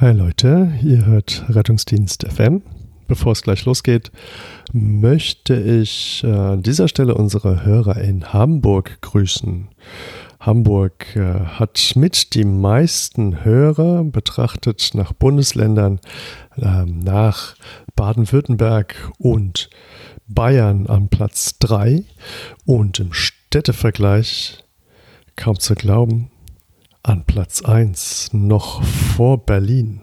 Hi Leute, ihr hört Rettungsdienst FM. Bevor es gleich losgeht, möchte ich äh, an dieser Stelle unsere Hörer in Hamburg grüßen. Hamburg äh, hat mit die meisten Hörer betrachtet nach Bundesländern äh, nach Baden-Württemberg und Bayern am Platz 3 und im Städtevergleich kaum zu glauben an Platz 1 noch vor Berlin.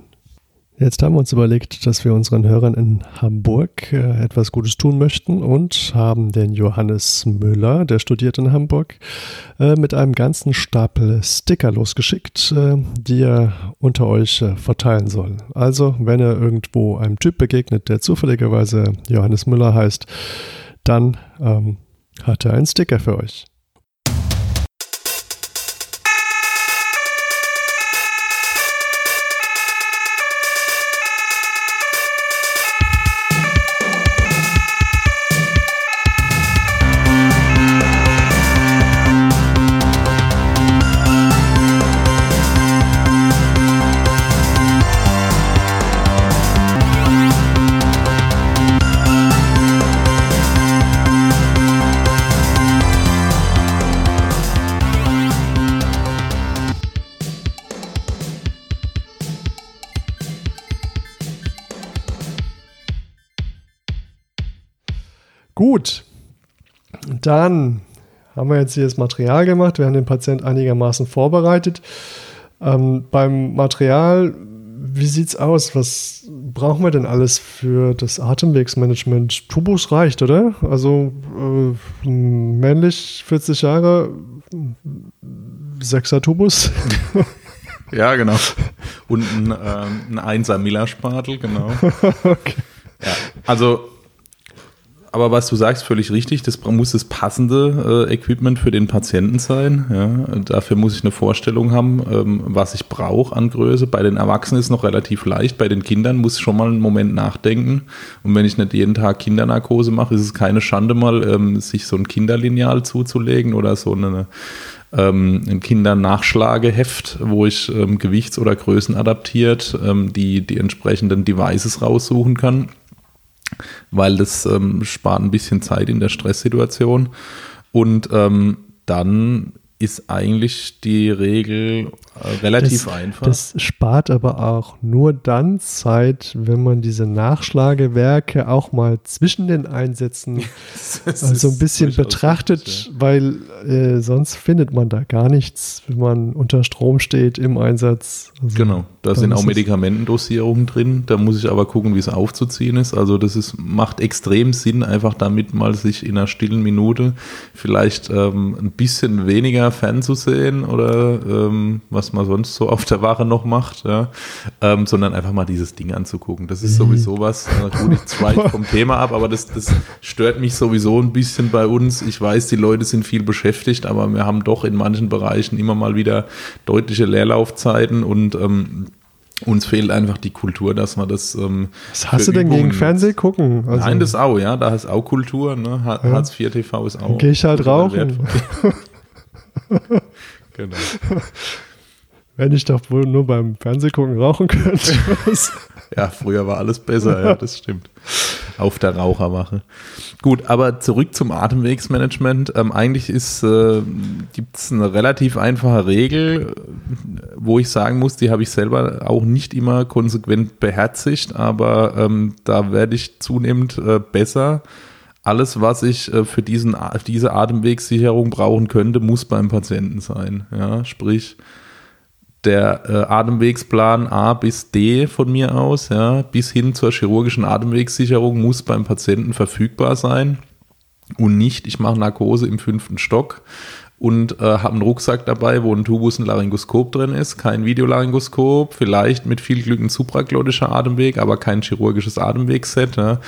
Jetzt haben wir uns überlegt, dass wir unseren Hörern in Hamburg äh, etwas Gutes tun möchten und haben den Johannes Müller, der studiert in Hamburg, äh, mit einem ganzen Stapel Sticker losgeschickt, äh, die er unter euch verteilen soll. Also, wenn er irgendwo einem Typ begegnet, der zufälligerweise Johannes Müller heißt, dann ähm, hat er einen Sticker für euch. Gut, dann haben wir jetzt hier das Material gemacht. Wir haben den Patient einigermaßen vorbereitet. Ähm, beim Material, wie sieht es aus? Was brauchen wir denn alles für das Atemwegsmanagement? Tubus reicht, oder? Also äh, männlich, 40 Jahre, 6er Tubus. ja, genau. Und ein, äh, ein 1er Miller-Spatel, genau. okay. Ja, also aber was du sagst, völlig richtig. Das muss das passende äh, Equipment für den Patienten sein. Ja. Dafür muss ich eine Vorstellung haben, ähm, was ich brauche an Größe. Bei den Erwachsenen ist es noch relativ leicht. Bei den Kindern muss ich schon mal einen Moment nachdenken. Und wenn ich nicht jeden Tag Kindernarkose mache, ist es keine Schande mal, ähm, sich so ein Kinderlineal zuzulegen oder so eine ähm, ein Kindernachschlageheft, wo ich ähm, Gewichts- oder Größen adaptiert, ähm, die die entsprechenden Devices raussuchen kann weil das ähm, spart ein bisschen Zeit in der Stresssituation. Und ähm, dann ist eigentlich die Regel äh, relativ das, einfach. Das spart aber auch nur dann Zeit, wenn man diese Nachschlagewerke auch mal zwischen den Einsätzen also ein bisschen betrachtet, ja. weil äh, sonst findet man da gar nichts, wenn man unter Strom steht im Einsatz. Also genau, da sind auch Medikamentendosierungen drin. Da muss ich aber gucken, wie es aufzuziehen ist. Also das ist, macht extrem Sinn, einfach damit mal sich in einer stillen Minute vielleicht ähm, ein bisschen weniger fernzusehen oder ähm, was was man sonst so auf der Ware noch macht, ja, ähm, sondern einfach mal dieses Ding anzugucken. Das ist mhm. sowieso was, äh, gut, ich zweige vom Thema ab, aber das, das stört mich sowieso ein bisschen bei uns. Ich weiß, die Leute sind viel beschäftigt, aber wir haben doch in manchen Bereichen immer mal wieder deutliche Leerlaufzeiten und ähm, uns fehlt einfach die Kultur, dass man das. Ähm, Was hast du denn Übungen gegen Fernseh gucken? Also Nein, das auch, ja. Da ist auch Kultur. Ne? Hartz IV TV ist auch. Gehe ich halt rauchen. genau. Wenn ich doch wohl nur beim Fernsehgucken rauchen könnte. ja, früher war alles besser, ja, das stimmt. Auf der Raucherwache. Gut, aber zurück zum Atemwegsmanagement. Ähm, eigentlich äh, gibt es eine relativ einfache Regel, wo ich sagen muss, die habe ich selber auch nicht immer konsequent beherzigt, aber ähm, da werde ich zunehmend äh, besser alles, was ich äh, für diesen, diese Atemwegssicherung brauchen könnte, muss beim Patienten sein. Ja, sprich, der äh, Atemwegsplan A bis D von mir aus, ja, bis hin zur chirurgischen Atemwegssicherung muss beim Patienten verfügbar sein und nicht, ich mache Narkose im fünften Stock und äh, habe einen Rucksack dabei, wo ein Tubus, ein Laryngoskop drin ist, kein Videolaryngoskop, vielleicht mit viel Glück ein supraglottischer Atemweg, aber kein chirurgisches Atemwegset. Ja.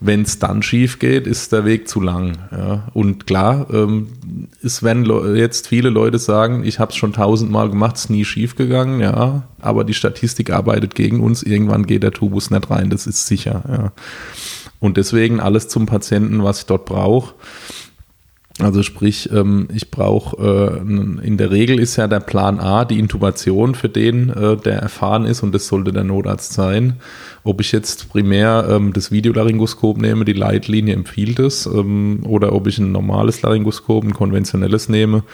Wenn es dann schief geht, ist der Weg zu lang. Ja. Und klar, ähm, es werden jetzt viele Leute sagen, ich habe es schon tausendmal gemacht, es ist nie schief gegangen, ja, aber die Statistik arbeitet gegen uns, irgendwann geht der Tubus nicht rein, das ist sicher. Ja. Und deswegen alles zum Patienten, was ich dort brauche. Also sprich, ähm, ich brauche, äh, in der Regel ist ja der Plan A die Intubation für den, äh, der erfahren ist und das sollte der Notarzt sein. Ob ich jetzt primär ähm, das Videolaryngoskop nehme, die Leitlinie empfiehlt es, ähm, oder ob ich ein normales Laryngoskop, ein konventionelles nehme,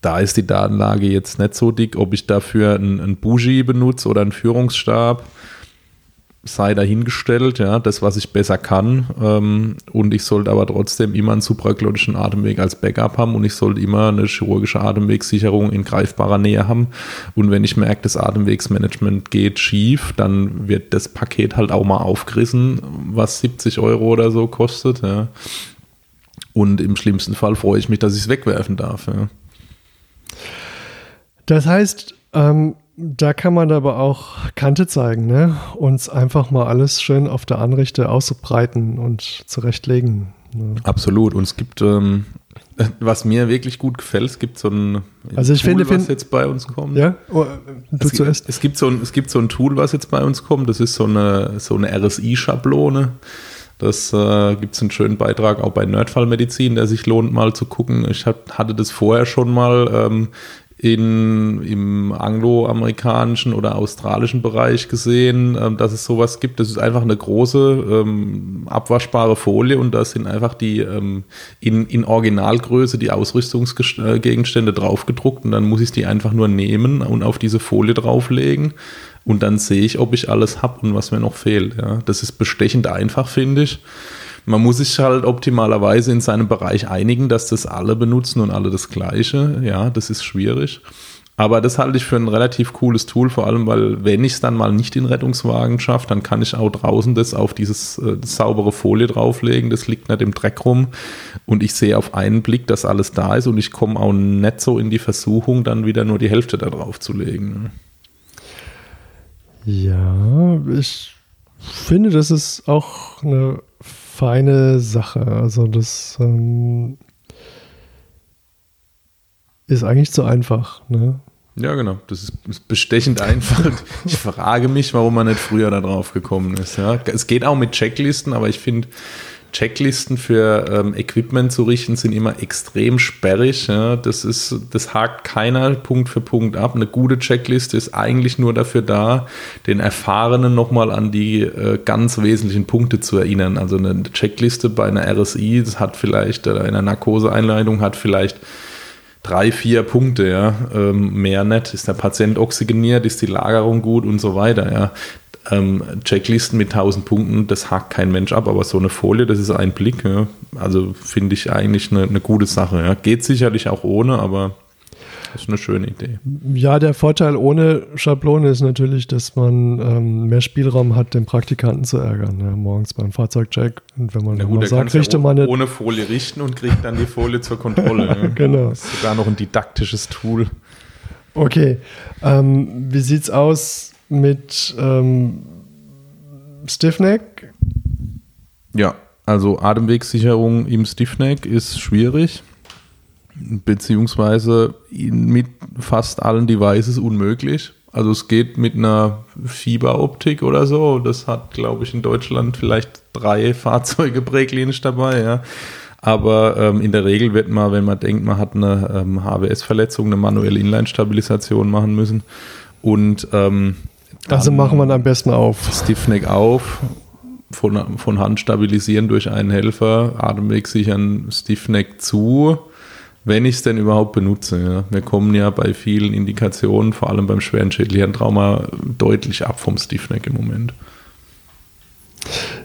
da ist die Datenlage jetzt nicht so dick. Ob ich dafür ein, ein Bougie benutze oder einen Führungsstab, sei dahingestellt, ja, das, was ich besser kann. Ähm, und ich sollte aber trotzdem immer einen supraglottischen Atemweg als Backup haben und ich sollte immer eine chirurgische Atemwegssicherung in greifbarer Nähe haben. Und wenn ich merke, das Atemwegsmanagement geht schief, dann wird das Paket halt auch mal aufgerissen, was 70 Euro oder so kostet, ja. Und im schlimmsten Fall freue ich mich, dass ich es wegwerfen darf, ja. Das heißt, ähm, da kann man aber auch Kante zeigen, ne? Uns einfach mal alles schön auf der Anrichte auszubreiten und zurechtlegen. Ne? Absolut. Und es gibt, ähm, was mir wirklich gut gefällt, es gibt so ein also ich Tool, finde, was jetzt bei uns kommt. Ja, oh, du es, zuerst. Es gibt, so ein, es gibt so ein Tool, was jetzt bei uns kommt. Das ist so eine, so eine RSI-Schablone. Das äh, gibt es einen schönen Beitrag auch bei Nerdfallmedizin, der sich lohnt, mal zu gucken. Ich hab, hatte das vorher schon mal ähm, in, im angloamerikanischen oder australischen Bereich gesehen, ähm, dass es sowas gibt. Das ist einfach eine große ähm, abwaschbare Folie und da sind einfach die ähm, in, in Originalgröße die Ausrüstungsgegenstände draufgedruckt und dann muss ich die einfach nur nehmen und auf diese Folie drauflegen und dann sehe ich, ob ich alles habe und was mir noch fehlt. Ja. Das ist bestechend einfach, finde ich. Man muss sich halt optimalerweise in seinem Bereich einigen, dass das alle benutzen und alle das Gleiche. Ja, das ist schwierig. Aber das halte ich für ein relativ cooles Tool, vor allem, weil wenn ich es dann mal nicht in Rettungswagen schaffe, dann kann ich auch draußen das auf dieses äh, saubere Folie drauflegen. Das liegt nicht im Dreck rum. Und ich sehe auf einen Blick, dass alles da ist und ich komme auch nicht so in die Versuchung, dann wieder nur die Hälfte da drauf zu legen. Ja, ich finde, das ist auch eine feine Sache. Also das ähm, ist eigentlich zu einfach. Ne? Ja, genau. Das ist, bestechend einfach. ich frage mich, warum man nicht früher da drauf gekommen ist. Ja? Es geht auch mit Checklisten, aber ich finde, Checklisten für ähm, Equipment zu richten sind immer extrem sperrig. Ja. Das, ist, das hakt keiner Punkt für Punkt ab. Eine gute Checkliste ist eigentlich nur dafür da, den Erfahrenen nochmal an die äh, ganz wesentlichen Punkte zu erinnern. Also eine Checkliste bei einer RSI, das hat vielleicht, äh, einer Narkoseeinleitung hat vielleicht drei, vier Punkte, ja, ähm, mehr nicht. Ist der Patient oxygeniert, ist die Lagerung gut und so weiter, ja ähm, Checklisten mit 1000 Punkten, das hakt kein Mensch ab, aber so eine Folie, das ist ein Blick. Ja. Also finde ich eigentlich eine, eine gute Sache. Ja. Geht sicherlich auch ohne, aber das ist eine schöne Idee. Ja, der Vorteil ohne Schablone ist natürlich, dass man ähm, mehr Spielraum hat, den Praktikanten zu ärgern. Ja, morgens beim Fahrzeugcheck. Und wenn man Na gut, sagt, richte ja man nicht. ohne Folie richten und kriegt dann die Folie zur Kontrolle. ja. genau. Das ist sogar noch ein didaktisches Tool. Okay. Ähm, wie sieht's aus mit ähm, Stiffneck? Ja, also Atemwegssicherung im Stiffneck ist schwierig, beziehungsweise mit fast allen Devices unmöglich. Also es geht mit einer Fieberoptik oder so. Das hat, glaube ich, in Deutschland vielleicht drei Fahrzeuge präklinisch dabei, ja. Aber ähm, in der Regel wird man, wenn man denkt, man hat eine ähm, HWS-Verletzung, eine manuelle Inline-Stabilisation machen müssen. Und ähm, also machen wir am besten auf. Stiffneck auf, von, von Hand stabilisieren durch einen Helfer, Atemweg sichern, Stiffneck zu, wenn ich es denn überhaupt benutze. Ja. Wir kommen ja bei vielen Indikationen, vor allem beim schweren Schädelhirntrauma, deutlich ab vom Stiffneck im Moment.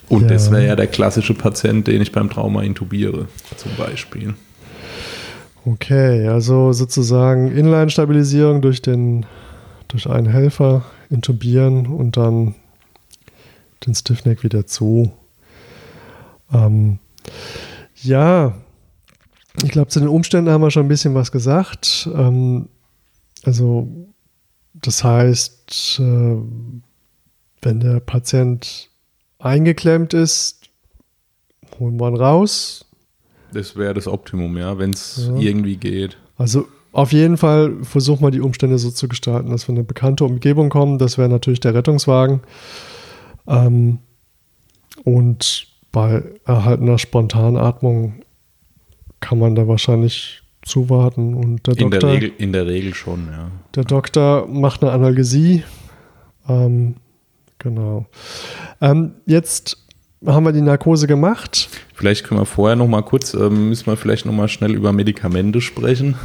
Und ja. das wäre ja der klassische Patient, den ich beim Trauma intubiere, zum Beispiel. Okay, also sozusagen Inline-Stabilisierung durch, durch einen Helfer intubieren und dann den Stiffneck wieder zu. Ähm, ja, ich glaube, zu den Umständen haben wir schon ein bisschen was gesagt. Ähm, also, das heißt, äh, wenn der Patient eingeklemmt ist, holen wir ihn raus. Das wäre das Optimum, ja, wenn es ja. irgendwie geht. Also auf jeden Fall versuchen wir die Umstände so zu gestalten, dass wir in eine bekannte Umgebung kommen. Das wäre natürlich der Rettungswagen. Ähm, und bei erhaltener Spontanatmung kann man da wahrscheinlich zuwarten. Und der In Doktor, der, Regel, in der Regel schon, ja. der Doktor macht eine Analgesie. Ähm, genau. Ähm, jetzt haben wir die Narkose gemacht. Vielleicht können wir vorher noch mal kurz, ähm, müssen wir vielleicht noch mal schnell über Medikamente sprechen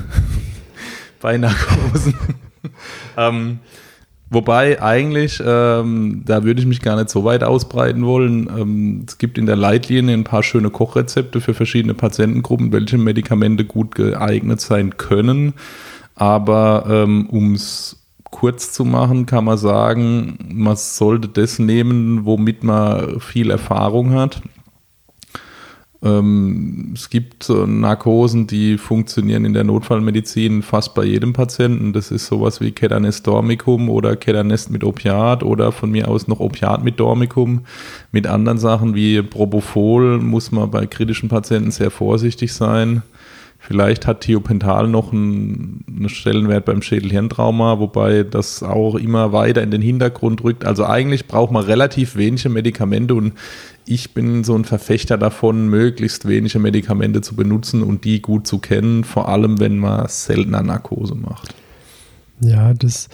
bei Narkosen. ähm, wobei eigentlich, ähm, da würde ich mich gar nicht so weit ausbreiten wollen. Ähm, es gibt in der Leitlinie ein paar schöne Kochrezepte für verschiedene Patientengruppen, welche Medikamente gut geeignet sein können. Aber ähm, um es kurz zu machen, kann man sagen, man sollte das nehmen, womit man viel Erfahrung hat. Ähm, es gibt so Narkosen, die funktionieren in der Notfallmedizin fast bei jedem Patienten. Das ist sowas wie Ketanes Dormicum oder Ketanest mit Opiat oder von mir aus noch Opiat mit Dormicum. Mit anderen Sachen wie Propofol muss man bei kritischen Patienten sehr vorsichtig sein. Vielleicht hat Thiopental noch einen, einen Stellenwert beim Schädelhirntrauma, wobei das auch immer weiter in den Hintergrund rückt. Also eigentlich braucht man relativ wenige Medikamente und ich bin so ein Verfechter davon, möglichst wenige Medikamente zu benutzen und die gut zu kennen, vor allem wenn man seltener Narkose macht. Ja, das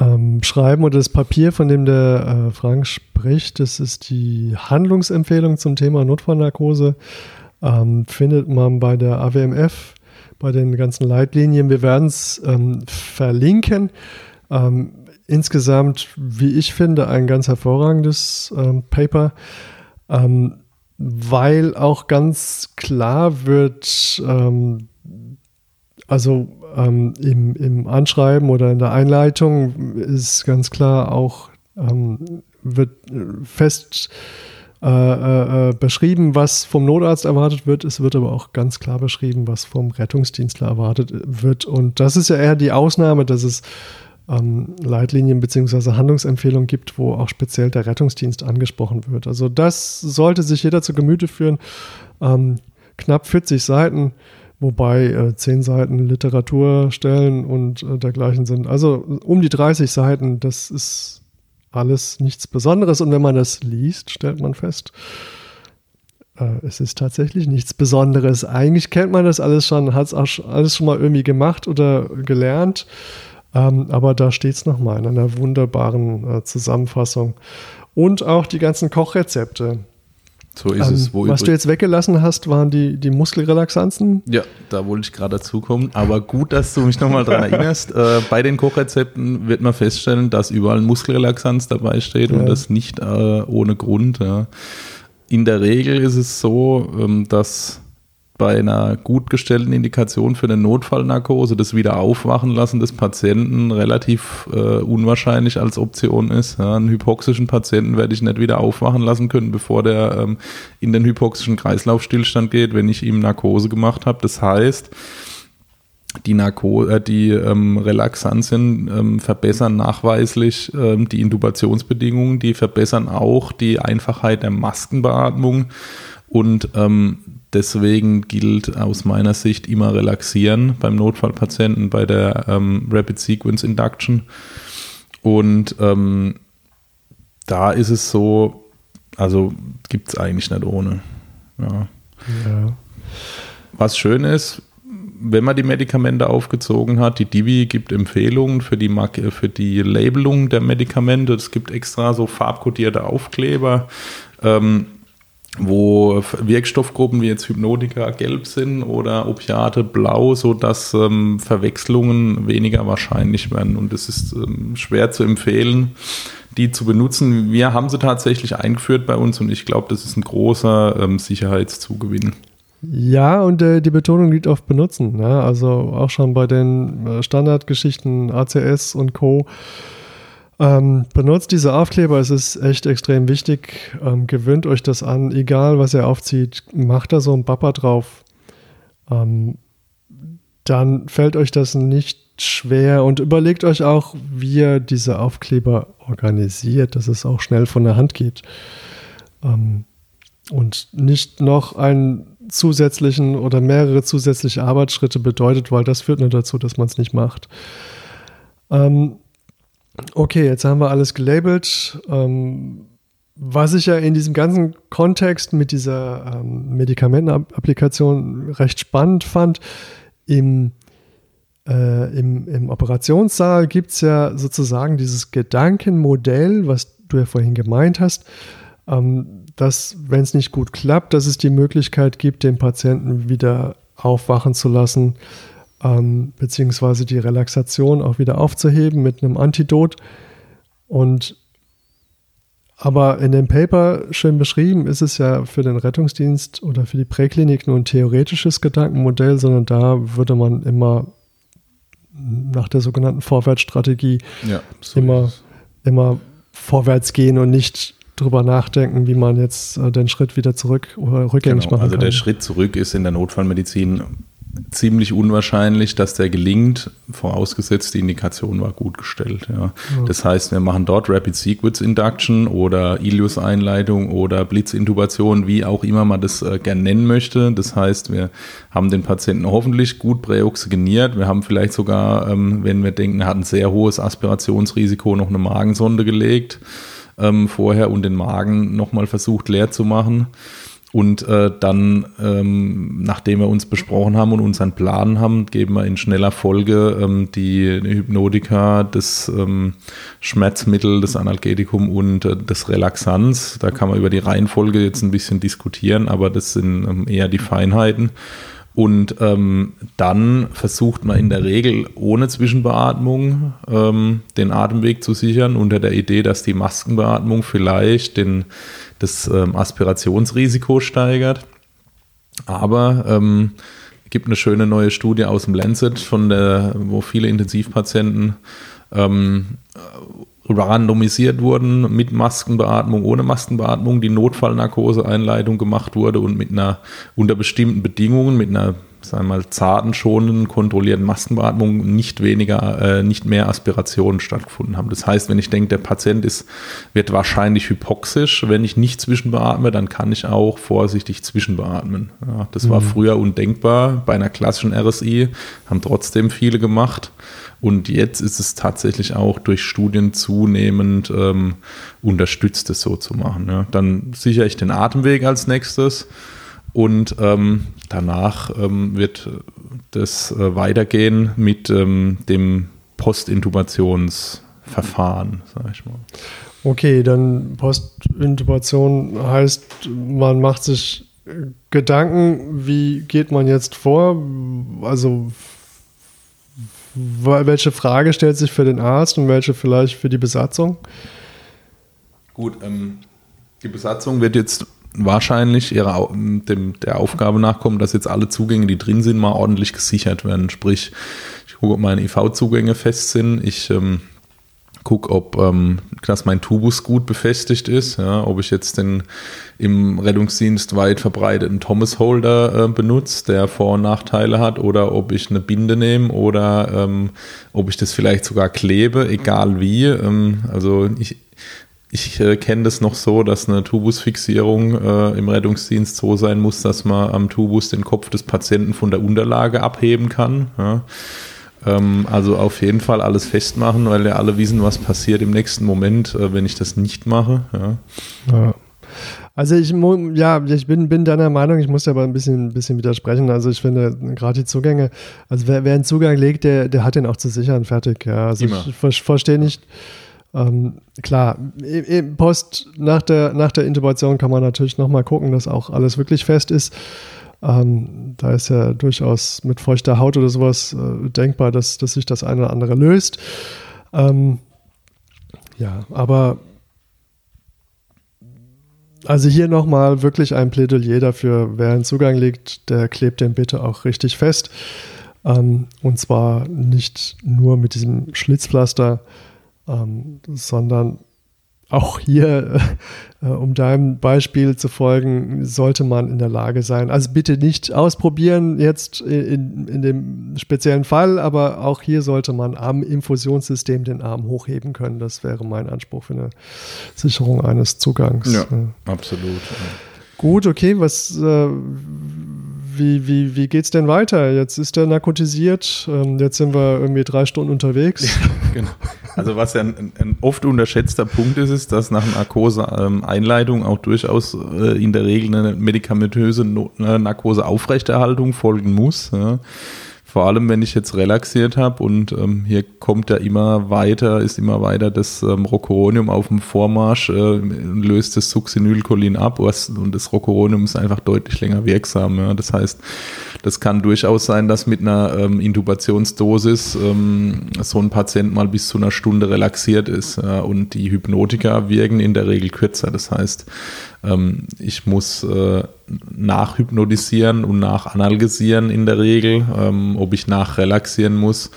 ähm, Schreiben oder das Papier, von dem der äh, Frank spricht, das ist die Handlungsempfehlung zum Thema Notfallnarkose. Ähm, findet man bei der AWMF, bei den ganzen Leitlinien. Wir werden es ähm, verlinken. Ähm, insgesamt, wie ich finde, ein ganz hervorragendes ähm, Paper, ähm, weil auch ganz klar wird, ähm, also im, im Anschreiben oder in der Einleitung ist ganz klar auch, wird fest äh, äh, äh, beschrieben, was vom Notarzt erwartet wird. Es wird aber auch ganz klar beschrieben, was vom Rettungsdienstler erwartet wird. Und das ist ja eher die Ausnahme, dass es ähm, Leitlinien bzw. Handlungsempfehlungen gibt, wo auch speziell der Rettungsdienst angesprochen wird. Also das sollte sich jeder zu Gemüte führen. Ähm, knapp 40 Seiten, wobei äh, 10 Seiten Literaturstellen und äh, dergleichen sind. Also um die 30 Seiten, das ist alles nichts Besonderes. Und wenn man das liest, stellt man fest, äh, es ist tatsächlich nichts Besonderes. Eigentlich kennt man das alles schon, hat es alles schon mal irgendwie gemacht oder gelernt. Ähm, aber da steht es nochmal in einer wunderbaren äh, Zusammenfassung. Und auch die ganzen Kochrezepte. So ist ähm, es. Wo was du jetzt weggelassen hast, waren die, die Muskelrelaxanzen. Ja, da wollte ich gerade dazukommen. Aber gut, dass du mich nochmal daran erinnerst. Äh, bei den Kochrezepten wird man feststellen, dass überall Muskelrelaxanz dabei steht ja. und das nicht äh, ohne Grund. Ja. In der Regel ist es so, ähm, dass bei einer gut gestellten Indikation für eine Notfallnarkose das Wiederaufwachen lassen des Patienten relativ äh, unwahrscheinlich als Option ist. Ja, einen hypoxischen Patienten werde ich nicht wieder aufwachen lassen können, bevor der ähm, in den hypoxischen Kreislaufstillstand geht, wenn ich ihm Narkose gemacht habe. Das heißt, die, Narko äh, die ähm, Relaxantien ähm, verbessern nachweislich ähm, die Intubationsbedingungen, die verbessern auch die Einfachheit der Maskenbeatmung und ähm, Deswegen gilt aus meiner Sicht immer relaxieren beim Notfallpatienten bei der ähm, Rapid Sequence Induction. Und ähm, da ist es so, also gibt es eigentlich nicht ohne. Ja. ja. Was schön ist, wenn man die Medikamente aufgezogen hat, die Divi gibt Empfehlungen für die, für die Labelung der Medikamente. Es gibt extra so farbkodierte Aufkleber. Ähm, wo Wirkstoffgruppen wie jetzt Hypnotika gelb sind oder Opiate blau, sodass ähm, Verwechslungen weniger wahrscheinlich werden. Und es ist ähm, schwer zu empfehlen, die zu benutzen. Wir haben sie tatsächlich eingeführt bei uns und ich glaube, das ist ein großer ähm, Sicherheitszugewinn. Ja, und äh, die Betonung liegt auf Benutzen. Ne? Also auch schon bei den äh, Standardgeschichten ACS und Co ähm, benutzt diese Aufkleber, es ist echt extrem wichtig. Ähm, gewöhnt euch das an, egal was ihr aufzieht, macht da so ein Bapper drauf. Ähm, dann fällt euch das nicht schwer und überlegt euch auch, wie ihr diese Aufkleber organisiert, dass es auch schnell von der Hand geht. Ähm, und nicht noch einen zusätzlichen oder mehrere zusätzliche Arbeitsschritte bedeutet, weil das führt nur dazu, dass man es nicht macht. Ähm, Okay, jetzt haben wir alles gelabelt. Ähm, was ich ja in diesem ganzen Kontext mit dieser ähm, Medikamentenapplikation recht spannend fand, im, äh, im, im Operationssaal gibt es ja sozusagen dieses Gedankenmodell, was du ja vorhin gemeint hast, ähm, dass, wenn es nicht gut klappt, dass es die Möglichkeit gibt, den Patienten wieder aufwachen zu lassen, ähm, beziehungsweise die Relaxation auch wieder aufzuheben mit einem Antidot. Und aber in dem Paper schön beschrieben ist es ja für den Rettungsdienst oder für die Präklinik nur ein theoretisches Gedankenmodell, sondern da würde man immer nach der sogenannten Vorwärtsstrategie ja, so immer, immer vorwärts gehen und nicht drüber nachdenken, wie man jetzt äh, den Schritt wieder zurück oder rückgängig genau, machen also kann. Also der Schritt zurück ist in der Notfallmedizin ziemlich unwahrscheinlich, dass der gelingt, vorausgesetzt die Indikation war gut gestellt. Ja. ja. Das heißt, wir machen dort Rapid Sequence Induction oder Ilius-Einleitung oder Blitzintubation, wie auch immer man das äh, gern nennen möchte. Das heißt, wir haben den Patienten hoffentlich gut präoxygeniert. Wir haben vielleicht sogar, ähm, wenn wir denken, er hat ein sehr hohes Aspirationsrisiko, noch eine Magensonde gelegt ähm, vorher und den Magen nochmal versucht leer zu machen. Und äh, dann, ähm, nachdem wir uns besprochen haben und unseren Plan haben, geben wir in schneller Folge ähm, die Hypnotika, das ähm, Schmerzmittel, das Analgetikum und äh, das Relaxanz. Da kann man über die Reihenfolge jetzt ein bisschen diskutieren, aber das sind ähm, eher die Feinheiten. Und ähm, dann versucht man in der Regel ohne Zwischenbeatmung ähm, den Atemweg zu sichern, unter der Idee, dass die Maskenbeatmung vielleicht den, das ähm, Aspirationsrisiko steigert. Aber ähm, gibt eine schöne neue Studie aus dem Lancet, von der, wo viele Intensivpatienten ähm, randomisiert wurden mit Maskenbeatmung, ohne Maskenbeatmung, die Notfallnarkoseeinleitung gemacht wurde und mit einer unter bestimmten Bedingungen, mit einer sagen wir mal, zarten, schonenden, kontrollierten Maskenbeatmung nicht weniger, äh, nicht mehr Aspirationen stattgefunden haben. Das heißt, wenn ich denke, der Patient ist, wird wahrscheinlich hypoxisch, wenn ich nicht zwischenbeatme, dann kann ich auch vorsichtig zwischenbeatmen. Ja, das mhm. war früher undenkbar. Bei einer klassischen RSI haben trotzdem viele gemacht. Und jetzt ist es tatsächlich auch durch Studien zunehmend ähm, unterstützt, es so zu machen. Ja. Dann sichere ich den Atemweg als nächstes und ähm, danach ähm, wird das äh, weitergehen mit ähm, dem Postintubationsverfahren, sage ich mal. Okay, dann Postintubation heißt, man macht sich Gedanken, wie geht man jetzt vor? Also welche Frage stellt sich für den Arzt und welche vielleicht für die Besatzung? Gut, ähm, die Besatzung wird jetzt wahrscheinlich ihrer, dem, der Aufgabe nachkommen, dass jetzt alle Zugänge, die drin sind, mal ordentlich gesichert werden. Sprich, ich gucke, ob meine IV-Zugänge fest sind. Ich ähm, gucke, ob ähm, dass mein Tubus gut befestigt ist, ja, ob ich jetzt den im Rettungsdienst weit verbreiteten Thomas Holder äh, benutze, der Vor- und Nachteile hat, oder ob ich eine Binde nehme oder ähm, ob ich das vielleicht sogar klebe, egal wie. Ähm, also ich ich äh, kenne das noch so, dass eine Tubusfixierung äh, im Rettungsdienst so sein muss, dass man am Tubus den Kopf des Patienten von der Unterlage abheben kann. Ja. Ähm, also auf jeden Fall alles festmachen, weil ja alle wissen, was passiert im nächsten Moment, äh, wenn ich das nicht mache. Ja. ja. Also ich ja, ich bin, bin deiner Meinung, ich muss aber ein bisschen, ein bisschen widersprechen. Also ich finde gerade die Zugänge, also wer, wer einen Zugang legt, der, der hat den auch zu sichern, fertig. Ja. Also Immer. ich, ich verstehe nicht, ähm, klar, Post nach der, nach der Intubation kann man natürlich nochmal gucken, dass auch alles wirklich fest ist. Ähm, da ist ja durchaus mit feuchter Haut oder sowas äh, denkbar, dass, dass sich das eine oder andere löst. Ähm, ja, aber also hier nochmal wirklich ein Plädoyer dafür, wer einen Zugang legt, der klebt den bitte auch richtig fest. Ähm, und zwar nicht nur mit diesem Schlitzpflaster, ähm, sondern auch hier, äh, um deinem Beispiel zu folgen, sollte man in der Lage sein. Also bitte nicht ausprobieren jetzt in, in dem speziellen Fall, aber auch hier sollte man am Infusionssystem den Arm hochheben können. Das wäre mein Anspruch für eine Sicherung eines Zugangs. Ja, absolut. Gut, okay, was, äh, wie, wie, wie geht's denn weiter? Jetzt ist er narkotisiert, ähm, jetzt sind wir irgendwie drei Stunden unterwegs. genau. Also was ja ein, ein, oft unterschätzter Punkt ist, ist, dass nach Narkose-Einleitung ähm, auch durchaus äh, in der Regel eine medikamentöse Narkoseaufrechterhaltung folgen muss. Ja. Vor allem, wenn ich jetzt relaxiert habe und ähm, hier kommt ja immer weiter, ist immer weiter das ähm, Rocuronium auf dem Vormarsch, äh, löst das Succinylcholin ab und das Rocuronium ist einfach deutlich länger wirksam. Ja. Das heißt, das kann durchaus sein, dass mit einer ähm, Intubationsdosis ähm, so ein Patient mal bis zu einer Stunde relaxiert ist. Ja. Und die Hypnotika wirken in der Regel kürzer. Das heißt, ähm, ich muss äh, nachhypnotisieren und nachanalgesieren in der Regel. Ähm, ob ich nachrelaxieren muss,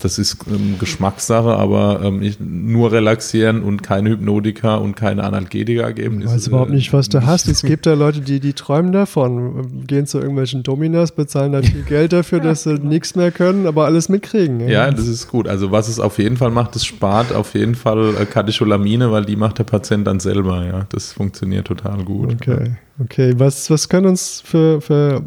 das ist ähm, Geschmackssache, aber ähm, ich, nur relaxieren und keine Hypnotika und keine Analgetika geben. Ich weiß überhaupt nicht, was du hast. Es gibt ja Leute, die, die träumen davon, gehen zu irgendwelchen Dominas, bezahlen dann viel Geld dafür, dass sie nichts mehr können, aber alles mitkriegen. Ja. ja. das ist gut. Also was es auf jeden Fall macht, es spart auf jeden Fall äh, Katecholamine, weil die macht der Patient dann selber. Ja, das funktioniert total gut. Okay. Okay, was, was können uns für, für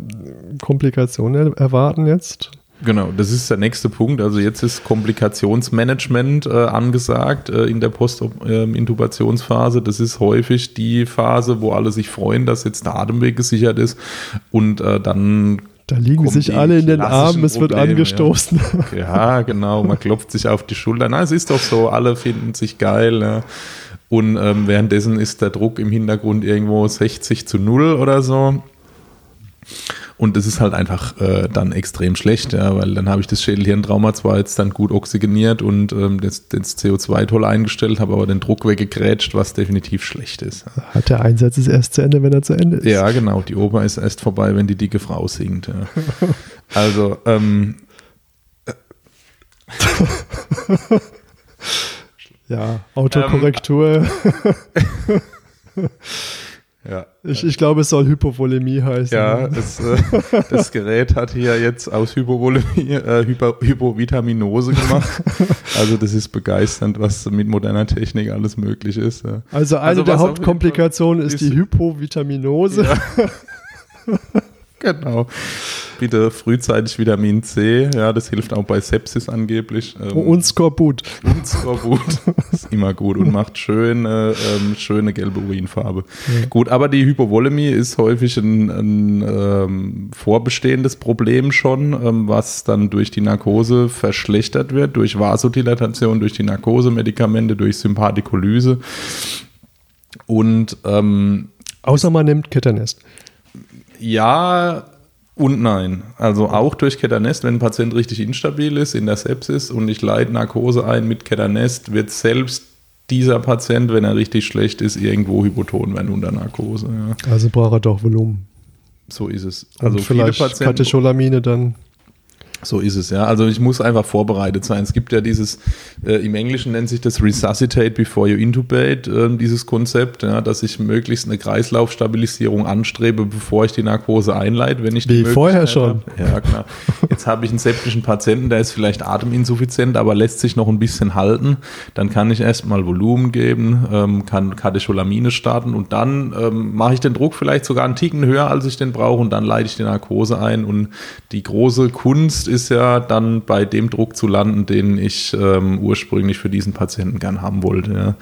Komplikationen erwarten jetzt? Genau, das ist der nächste Punkt. Also jetzt ist Komplikationsmanagement äh, angesagt äh, in der Postintubationsphase. Das ist häufig die Phase, wo alle sich freuen, dass jetzt der Atemweg gesichert ist und äh, dann da liegen sich alle in den Armen, es wird angestoßen. Ja. ja. genau, man klopft sich auf die Schulter. Na, es ist doch so, alle finden sich geil. Ja. Und ähm, währenddessen ist der Druck im Hintergrund irgendwo 60 zu 0 oder so. Und das ist halt einfach äh, dann extrem schlecht, ja, weil dann habe ich das Schädelhirntrauma zwar jetzt dann gut oxygeniert und ähm, das, das, CO2 toll eingestellt, habe aber den Druck weggegrätscht, was definitiv schlecht ist. Hat der Einsatz ist erst zu Ende, wenn er zu Ende ist. Ja, genau. Die Oper ist erst vorbei, wenn die dicke Frau singt. Ja. Also, ähm, ja, Autokorrektur. Ähm, Ja. Ich, ich glaube, es soll Hypovolemie heißen. Ja, es, äh, das Gerät hat hier jetzt aus Hypovolemie äh, Hypo, Hypovitaminose gemacht. Also das ist begeisternd, was mit moderner Technik alles möglich ist. Ja. Also eine also der Hauptkomplikationen ist, die Hypovitaminose. Ja. genau. Bitte frühzeitig Vitamin C. Ja, das hilft auch bei Sepsis angeblich. Ähm, und Skorbut. Und Skorbut. ist immer gut und macht schöne, ähm, schöne gelbe Urinfarbe. Ja. Gut, aber die Hypovolemie ist häufig ein, ein ähm, vorbestehendes Problem schon, ähm, was dann durch die Narkose verschlechtert wird, durch Vasodilatation, durch die Narkosemedikamente, durch Sympathikolyse. Und ähm, Außer man nimmt Ketanest. Ja und nein. Also auch durch Ketanest, wenn ein Patient richtig instabil ist in der Sepsis und ich leite Narkose ein mit Ketanest, wird selbst dieser Patient, wenn er richtig schlecht ist, irgendwo hypoton werden unter Narkose. Ja. Also braucht er doch Volumen. So ist es. Also und vielleicht Patienten, Katecholamine dann so ist es, ja. Also ich muss einfach vorbereitet sein. Es gibt ja dieses, äh, im Englischen nennt sich das Resuscitate before you intubate, äh, dieses Konzept, ja, dass ich möglichst eine Kreislaufstabilisierung anstrebe, bevor ich die Narkose einleite, wenn ich Wie vorher schon. Ja, klar. Jetzt habe ich einen septischen Patienten, der ist vielleicht ateminsuffizient, aber lässt sich noch ein bisschen halten. Dann kann ich erstmal Volumen geben, ähm, kann Katecholamine starten und dann ähm, mache ich den Druck vielleicht sogar einen Ticken höher, als ich den brauche und dann leite ich die Narkose ein. Und die große Kunst ist ja dann bei dem Druck zu landen, den ich ähm, ursprünglich für diesen Patienten gern haben wollte. Ja.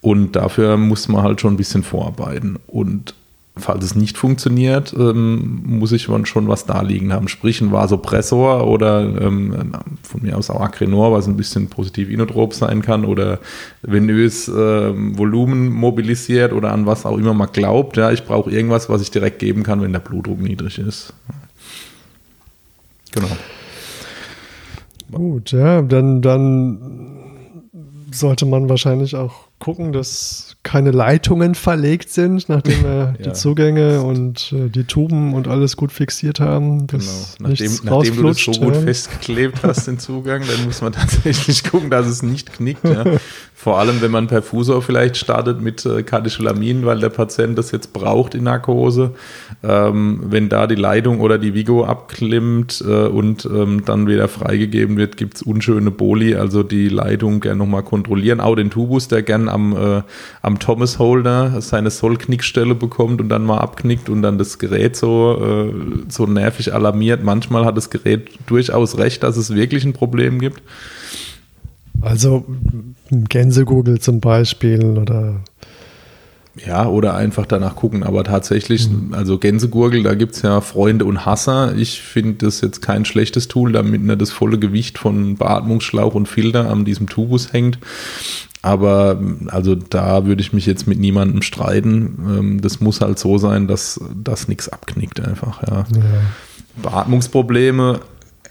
Und dafür muss man halt schon ein bisschen vorarbeiten. Und falls es nicht funktioniert, ähm, muss ich schon was da liegen haben. Sprich, ein Vasopressor oder ähm, von mir aus auch Acrenor, was ein bisschen positiv inotrop sein kann oder venös ähm, Volumen mobilisiert oder an was auch immer man glaubt. Ja, ich brauche irgendwas, was ich direkt geben kann, wenn der Blutdruck niedrig ist. Genau. Gut, ja, dann, dann sollte man wahrscheinlich auch gucken, dass keine Leitungen verlegt sind, nachdem wir ja. die Zugänge und äh, die Tuben und alles gut fixiert haben. Genau. Nachdem, nachdem du das so gut ja. festgeklebt hast, den Zugang, dann muss man tatsächlich gucken, dass es nicht knickt. Ja. Vor allem, wenn man Perfusor vielleicht startet mit äh, Katecholamin, weil der Patient das jetzt braucht in Narkose. Ähm, wenn da die Leitung oder die Vigo abklimmt äh, und ähm, dann wieder freigegeben wird, gibt es unschöne Boli, also die Leitung gerne nochmal kontrollieren. Auch den Tubus, der gern am, äh, am Thomas Holder seine Soll-Knickstelle bekommt und dann mal abknickt und dann das Gerät so, äh, so nervig alarmiert. Manchmal hat das Gerät durchaus recht, dass es wirklich ein Problem gibt. Also Gänsegurgel zum Beispiel oder ja, oder einfach danach gucken. Aber tatsächlich, mhm. also Gänsegurgel, da gibt es ja Freunde und Hasser. Ich finde das jetzt kein schlechtes Tool, damit ne, das volle Gewicht von Beatmungsschlauch und Filter an diesem Tubus hängt. Aber also da würde ich mich jetzt mit niemandem streiten. Ähm, das muss halt so sein, dass das nichts abknickt einfach. Ja. ja. Beatmungsprobleme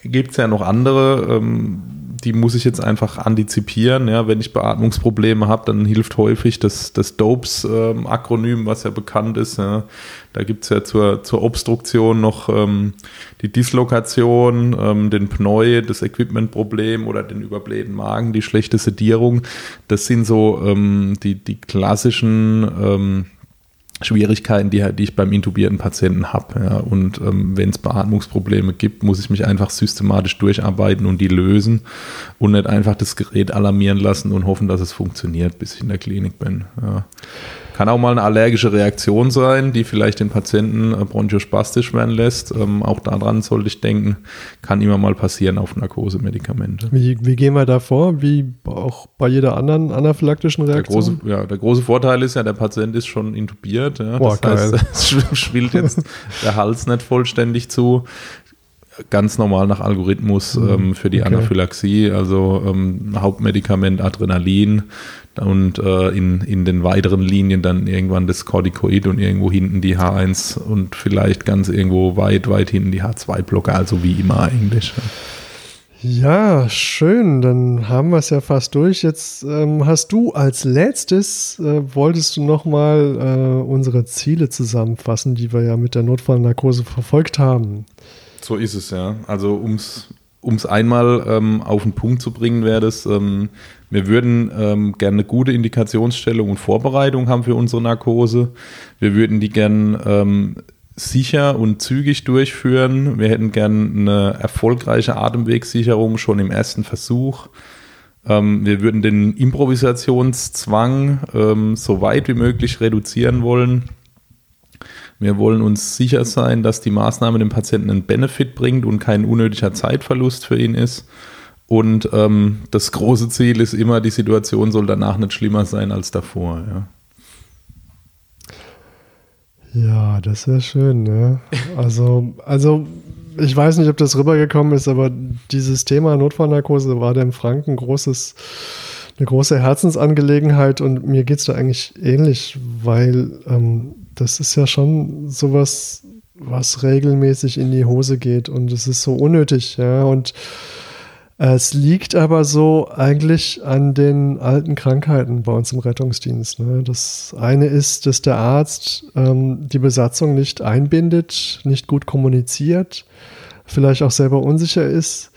gibt es ja noch andere. Ähm, die muss ich jetzt einfach antizipieren. Ja, wenn ich Beatmungsprobleme habe, dann hilft häufig das, das DOPES-Akronym, ähm, was ja bekannt ist. Ja. Da gibt es ja zur, zur Obstruktion noch ähm, die Dislokation, ähm, den Pneu, das Equipmentproblem oder den überblähten Magen, die schlechte Sedierung. Das sind so ähm, die, die klassischen ähm, Schwierigkeiten, die, die ich beim intubierten Patienten habe. Ja. Und ähm, wenn es Beatmungsprobleme gibt, muss ich mich einfach systematisch durcharbeiten und die lösen und nicht einfach das Gerät alarmieren lassen und hoffen, dass es funktioniert, bis ich in der Klinik bin. Ja. Kann auch mal eine allergische Reaktion sein, die vielleicht den Patienten äh, bronchospastisch werden lässt. Ähm, auch daran sollte ich denken, kann immer mal passieren auf Narkosemedikamente. Wie, wie gehen wir da vor? Wie auch bei jeder anderen anaphylaktischen Reaktion? Der große, ja, der große Vorteil ist ja, der Patient ist schon intubiert. Ja. Boah, das geil. heißt, es schwillt jetzt der Hals nicht vollständig zu ganz normal nach Algorithmus mhm. ähm, für die okay. Anaphylaxie, also ähm, Hauptmedikament Adrenalin und äh, in, in den weiteren Linien dann irgendwann das Corticoid und irgendwo hinten die H1 und vielleicht ganz irgendwo weit, weit hinten die H2-Blocker, also wie immer eigentlich. Ja, schön. Dann haben wir es ja fast durch. Jetzt ähm, hast du als letztes, äh, wolltest du nochmal äh, unsere Ziele zusammenfassen, die wir ja mit der Notfallnarkose verfolgt haben. So ist es ja. Also ums um es einmal ähm, auf den Punkt zu bringen, wäre das, ähm, wir würden ähm, gerne eine gute Indikationsstellung und Vorbereitung haben für unsere Narkose. Wir würden die gerne ähm, sicher und zügig durchführen. Wir hätten gerne eine erfolgreiche Atemwegssicherung schon im ersten Versuch. Ähm, wir würden den Improvisationszwang ähm, so weit wie möglich reduzieren wollen wir wollen uns sicher sein, dass die Maßnahme dem Patienten einen Benefit bringt und kein unnötiger Zeitverlust für ihn ist. Und ähm, das große Ziel ist immer, die Situation soll danach nicht schlimmer sein als davor. Ja, ja das wäre schön. Ne? Also, also ich weiß nicht, ob das rübergekommen ist, aber dieses Thema Notfallnarkose war dem Franken großes eine große Herzensangelegenheit und mir geht es da eigentlich ähnlich, weil ähm, das ist ja schon sowas, was regelmäßig in die Hose geht und es ist so unnötig, ja. Und es liegt aber so eigentlich an den alten Krankheiten bei uns im Rettungsdienst. Ne? Das eine ist, dass der Arzt ähm, die Besatzung nicht einbindet, nicht gut kommuniziert, vielleicht auch selber unsicher ist.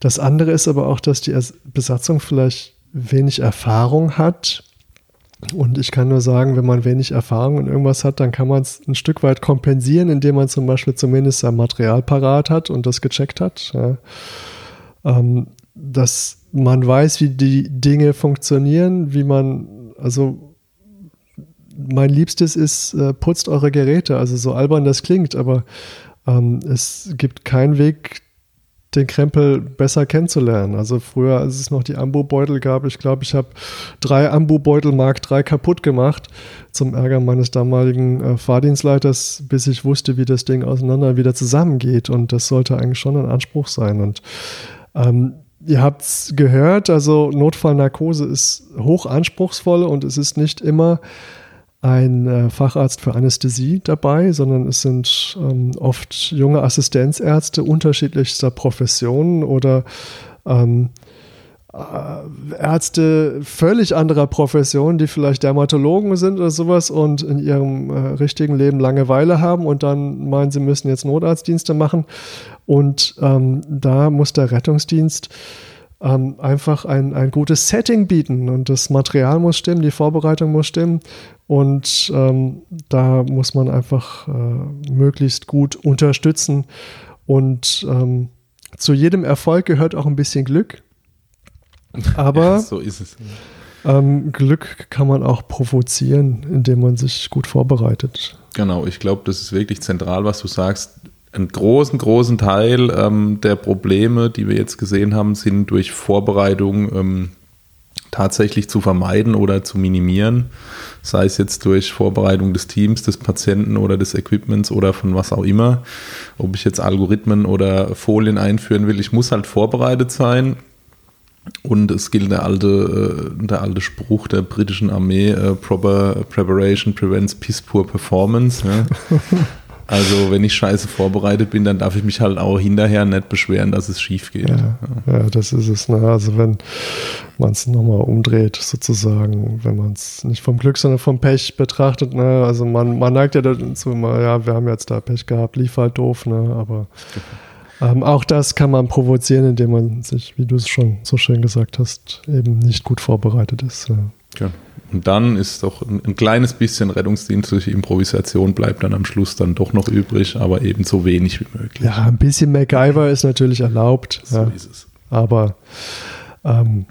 Das andere ist aber auch, dass die Besatzung vielleicht wenig Erfahrung hat und ich kann nur sagen, wenn man wenig Erfahrung in irgendwas hat, dann kann man es ein Stück weit kompensieren, indem man zum Beispiel zumindest sein Material parat hat und das gecheckt hat. Ja. Ähm, dass man weiß, wie die Dinge funktionieren, wie man, also mein Liebstes ist, äh, putzt eure Geräte. Also so albern das klingt, aber ähm, es gibt keinen Weg, den Krempel besser kennenzulernen. Also früher, als es noch die Ambu-Beutel gab, ich glaube, ich habe drei Ambu-Beutel Mark III kaputt gemacht, zum Ärger meines damaligen äh, Fahrdienstleiters, bis ich wusste, wie das Ding auseinander wieder zusammengeht. Und das sollte eigentlich schon ein Anspruch sein. Und ähm, ihr habt es gehört, also Notfallnarkose ist hoch anspruchsvoll und es ist nicht immer ein äh, Facharzt für Anästhesie dabei, sondern es sind ähm, oft junge Assistenzärzte unterschiedlichster Professionen oder ähm, äh, Ärzte völlig anderer Professionen, die vielleicht Dermatologen sind oder sowas und in ihrem äh, richtigen Leben Langeweile haben und dann meinen, sie müssen jetzt Notarztdienste machen. Und ähm, da muss der Rettungsdienst ähm, einfach ein, ein gutes Setting bieten und das Material muss stimmen, die Vorbereitung muss stimmen und ähm, da muss man einfach äh, möglichst gut unterstützen und ähm, zu jedem Erfolg gehört auch ein bisschen Glück. Aber ja, so ist es. ähm, Glück kann man auch provozieren, indem man sich gut vorbereitet. Genau, ich glaube, das ist wirklich zentral, was du sagst. Einen großen, großen Teil ähm, der Probleme, die wir jetzt gesehen haben, sind durch Vorbereitung ähm, tatsächlich zu vermeiden oder zu minimieren. Sei es jetzt durch Vorbereitung des Teams, des Patienten oder des Equipments oder von was auch immer. Ob ich jetzt Algorithmen oder Folien einführen will, ich muss halt vorbereitet sein. Und es gilt der alte, äh, der alte Spruch der britischen Armee, äh, Proper Preparation prevents piss poor performance. Ja. Also wenn ich scheiße vorbereitet bin, dann darf ich mich halt auch hinterher nicht beschweren, dass es schief geht. Ja, ja. das ist es. Ne? Also wenn man es nochmal umdreht, sozusagen, wenn man es nicht vom Glück, sondern vom Pech betrachtet, ne? also man, man neigt ja dazu immer, ja, wir haben jetzt da Pech gehabt, lief halt doof, ne? aber ähm, auch das kann man provozieren, indem man sich, wie du es schon so schön gesagt hast, eben nicht gut vorbereitet ist. Ja. ja. Und dann ist doch ein, ein, kleines bisschen Rettungsdienst durch Improvisation bleibt dann am Schluss dann doch noch übrig, aber eben so wenig wie möglich. Ja, ein bisschen MacGyver ist natürlich erlaubt. So ja. ist es. Aber ähm,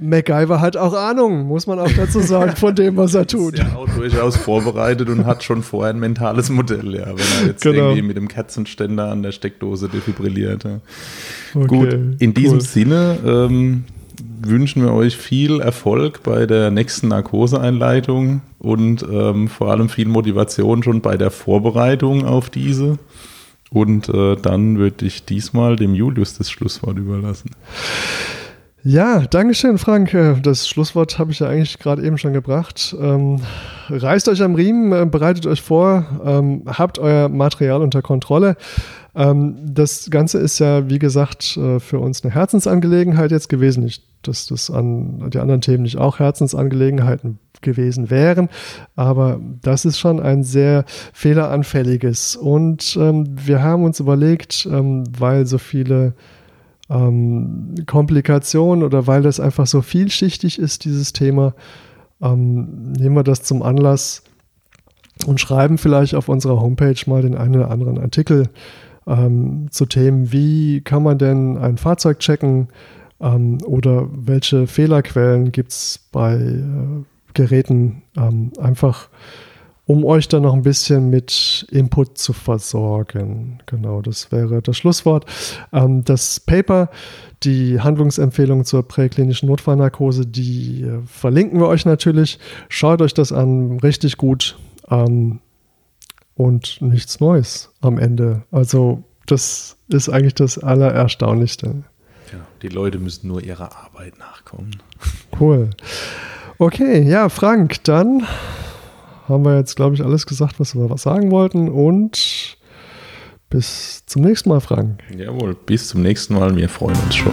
MacGyver hat auch Ahnung, muss man auch dazu sagen, von dem, was er tut. Ist ja auch durchaus vorbereitet und hat schon vorher ein mentales Modell, ja, wenn er jetzt genau. irgendwie mit dem Kerzenständer an der Steckdose defibrilliert. Ja. Okay, Gut, in diesem cool. Sinne ähm, wünschen wir euch viel Erfolg bei der nächsten Narkoseeinleitung und ähm, vor allem viel Motivation schon bei der Vorbereitung auf diese. Und äh, dann würde ich diesmal dem Julius das Schlusswort überlassen. Ja, Dankeschön, Frank. Äh, das Schlusswort habe ich ja eigentlich gerade eben schon gebracht. Ähm, reißt euch am Riemen, äh, bereitet euch vor, ähm, habt euer Material unter Kontrolle. Ähm, das Ganze ist ja, wie gesagt, äh, für uns eine Herzensangelegenheit jetzt gewesen. Nicht, dass das an die anderen Themen nicht auch Herzensangelegenheiten gewesen wären, aber das ist schon ein sehr fehleranfälliges. Und ähm, wir haben uns überlegt, ähm, weil so viele ähm, Komplikationen oder weil das einfach so vielschichtig ist, dieses Thema, ähm, nehmen wir das zum Anlass und schreiben vielleicht auf unserer Homepage mal den einen oder anderen Artikel ähm, zu Themen, wie kann man denn ein Fahrzeug checken ähm, oder welche Fehlerquellen gibt es bei äh, Geräten ähm, einfach um euch dann noch ein bisschen mit Input zu versorgen. Genau, das wäre das Schlusswort. Ähm, das Paper, die Handlungsempfehlung zur präklinischen Notfallnarkose, die äh, verlinken wir euch natürlich. Schaut euch das an, richtig gut. Ähm, und nichts Neues am Ende. Also, das ist eigentlich das Allererstaunlichste. Ja, die Leute müssen nur ihrer Arbeit nachkommen. Cool. Okay, ja, Frank, dann haben wir jetzt, glaube ich, alles gesagt, was wir was sagen wollten. Und bis zum nächsten Mal, Frank. Jawohl, bis zum nächsten Mal. Wir freuen uns schon.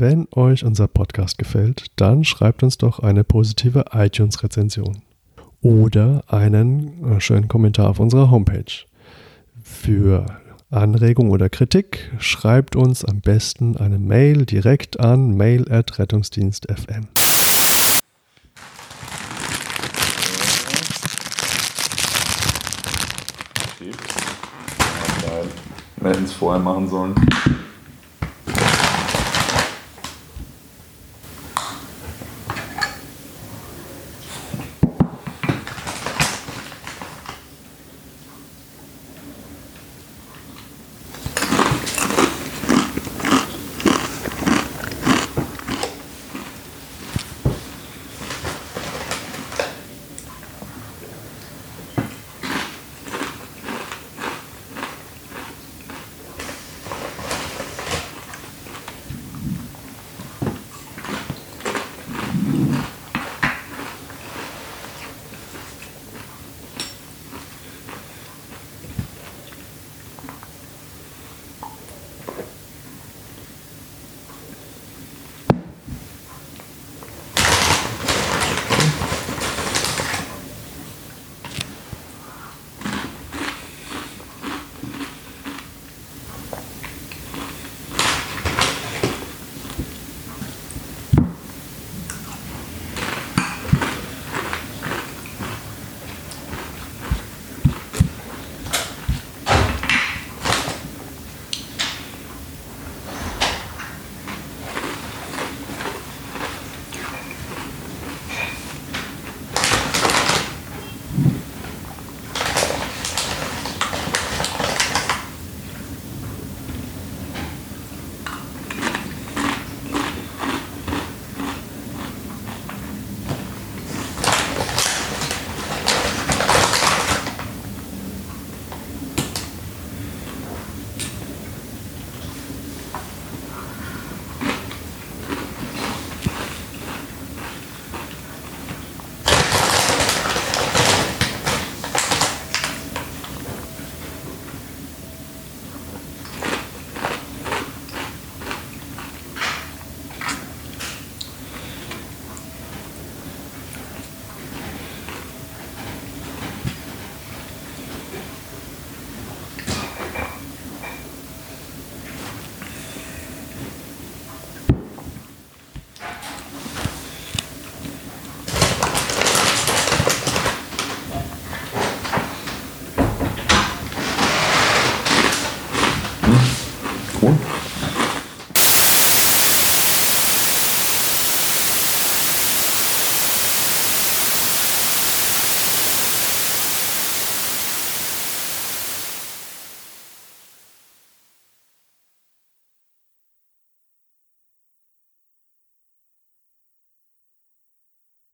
Wenn euch unser Podcast gefällt, dann schreibt uns doch eine positive iTunes-Rezension oder einen äh, schönen Kommentar auf unserer Homepage. Für Anregung oder Kritik schreibt uns am besten eine Mail direkt an mail@rettungsdienst.fm. Wir hätten es vorher machen sollen.